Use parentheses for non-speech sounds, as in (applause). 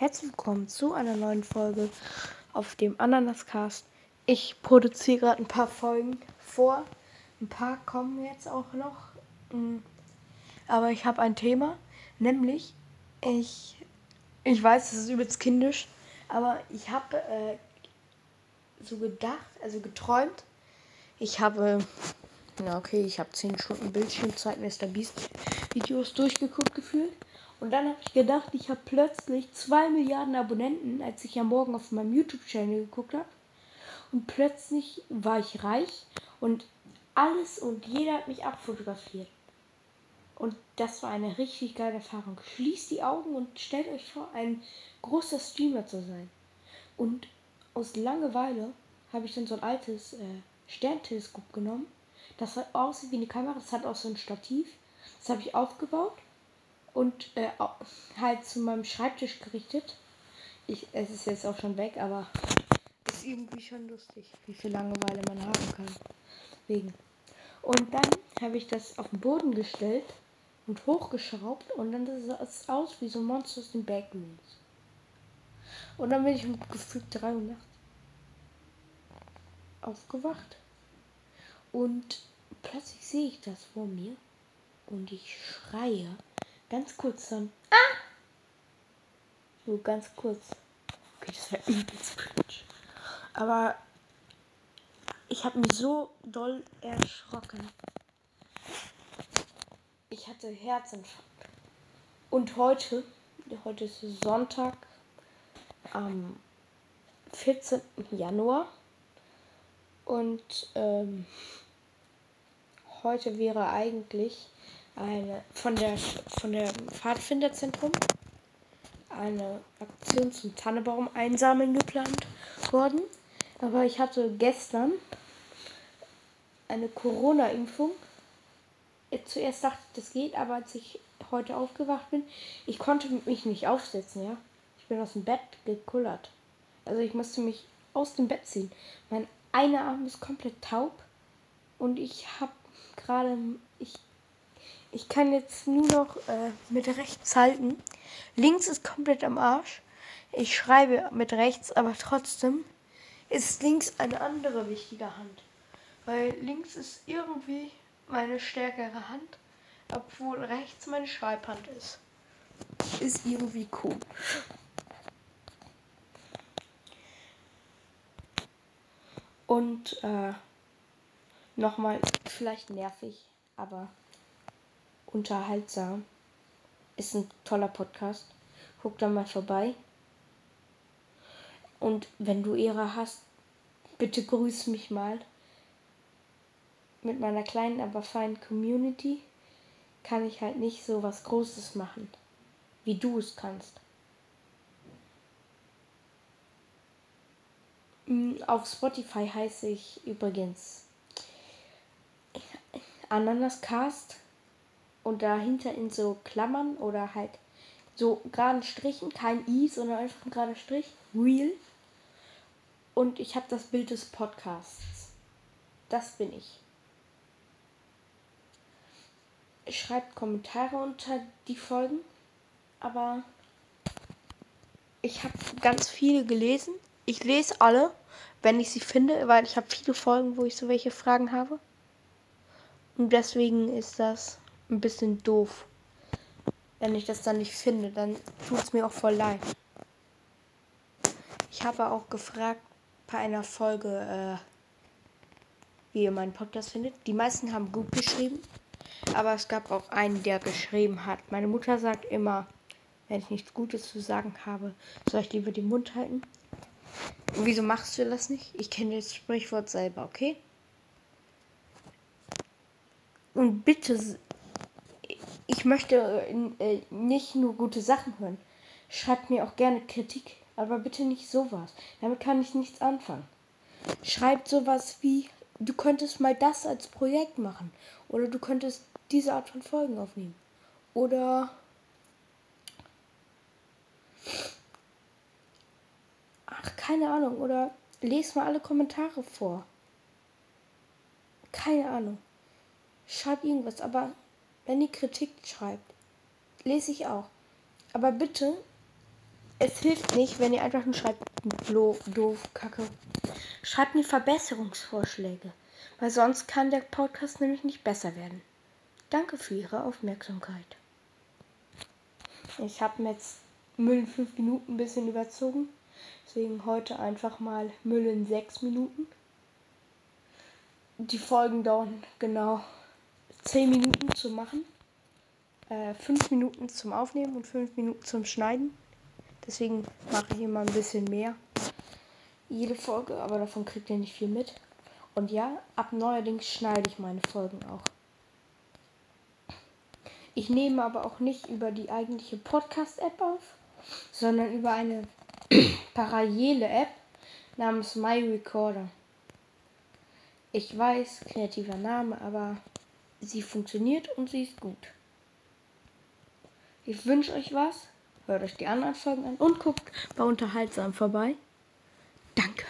Herzlich willkommen zu einer neuen Folge auf dem Ananascast. Ich produziere gerade ein paar Folgen vor. Ein paar kommen jetzt auch noch. Mm. Aber ich habe ein Thema, nämlich ich, ich weiß, das ist übelst kindisch, aber ich habe äh, so gedacht, also geträumt. Ich habe, na okay, ich habe 10 Stunden Bildschirmzeit Mr. Beast Videos durchgeguckt gefühlt. Und dann habe ich gedacht, ich habe plötzlich 2 Milliarden Abonnenten, als ich am Morgen auf meinem YouTube-Channel geguckt habe. Und plötzlich war ich reich und alles und jeder hat mich abfotografiert. Und das war eine richtig geile Erfahrung. Schließt die Augen und stellt euch vor, ein großer Streamer zu sein. Und aus Langeweile habe ich dann so ein altes äh, Sternteleskop genommen. Das hat aussieht wie eine Kamera, das hat auch so ein Stativ. Das habe ich aufgebaut und äh, halt zu meinem Schreibtisch gerichtet. Ich, es ist jetzt auch schon weg, aber ist irgendwie schon lustig, wie viel Langeweile man haben kann. Wegen. Und dann habe ich das auf den Boden gestellt und hochgeschraubt und dann sah es aus wie so ein Monster aus den Backrooms. Und dann bin ich um gefühlt 3 Uhr nachts aufgewacht und plötzlich sehe ich das vor mir und ich schreie Ganz kurz dann. Ah! So ganz kurz. Okay, das war übelst cringe. Aber ich habe mich so doll erschrocken. Ich hatte Herzinfarkt. Und heute, heute ist Sonntag, am 14. Januar. Und ähm, heute wäre eigentlich eine von der von der Pfadfinderzentrum eine Aktion zum Tannebaum einsammeln geplant worden. Aber ich hatte gestern eine Corona-Impfung. Zuerst dachte ich, das geht, aber als ich heute aufgewacht bin, ich konnte mich nicht aufsetzen, ja. Ich bin aus dem Bett gekullert. Also ich musste mich aus dem Bett ziehen. Mein einer Arm ist komplett taub und ich habe gerade, ich ich kann jetzt nur noch äh, mit rechts halten. Links ist komplett am Arsch. Ich schreibe mit rechts, aber trotzdem ist links eine andere wichtige Hand. Weil links ist irgendwie meine stärkere Hand, obwohl rechts meine Schreibhand ist. Ist irgendwie cool. Und äh, nochmal, vielleicht nervig, aber unterhaltsam. Ist ein toller Podcast. Guck da mal vorbei. Und wenn du Ehre hast, bitte grüß mich mal. Mit meiner kleinen, aber feinen Community kann ich halt nicht so was Großes machen, wie du es kannst. Mm, auf Spotify heiße ich übrigens Ananascast und dahinter in so Klammern oder halt so geraden Strichen, kein I, sondern einfach ein gerader Strich, Real. Und ich habe das Bild des Podcasts. Das bin ich. Schreibt Kommentare unter die Folgen, aber ich habe ganz viele gelesen. Ich lese alle, wenn ich sie finde, weil ich habe viele Folgen, wo ich so welche Fragen habe. Und deswegen ist das ein bisschen doof. Wenn ich das dann nicht finde, dann tut es mir auch voll leid. Ich habe auch gefragt bei einer Folge, äh, wie ihr meinen Podcast findet. Die meisten haben gut geschrieben, aber es gab auch einen, der geschrieben hat. Meine Mutter sagt immer, wenn ich nichts Gutes zu sagen habe, soll ich lieber den Mund halten. Und wieso machst du das nicht? Ich kenne das Sprichwort selber, okay? Und bitte ich möchte äh, nicht nur gute Sachen hören. Schreibt mir auch gerne Kritik, aber bitte nicht sowas. Damit kann ich nichts anfangen. Schreibt sowas wie, du könntest mal das als Projekt machen. Oder du könntest diese Art von Folgen aufnehmen. Oder ach, keine Ahnung. Oder lest mal alle Kommentare vor. Keine Ahnung. Schreibt irgendwas, aber wenn ihr Kritik schreibt, lese ich auch. Aber bitte es hilft nicht, wenn ihr einfach nur schreibt, doof, kacke. Schreibt mir Verbesserungsvorschläge, weil sonst kann der Podcast nämlich nicht besser werden. Danke für Ihre Aufmerksamkeit. Ich habe mir jetzt Müll in 5 Minuten ein bisschen überzogen. Deswegen heute einfach mal Müll in 6 Minuten. Die Folgen dauern genau 10 Minuten zu machen. 5 äh, Minuten zum Aufnehmen und 5 Minuten zum Schneiden. Deswegen mache ich immer ein bisschen mehr. Jede Folge, aber davon kriegt ihr nicht viel mit. Und ja, ab neuerdings schneide ich meine Folgen auch. Ich nehme aber auch nicht über die eigentliche Podcast-App auf, sondern über eine (clears throat) parallele App namens My Recorder. Ich weiß, kreativer Name, aber sie funktioniert und sie ist gut. Ich wünsche euch was, hört euch die anderen Folgen an und guckt bei Unterhaltsam vorbei. Danke.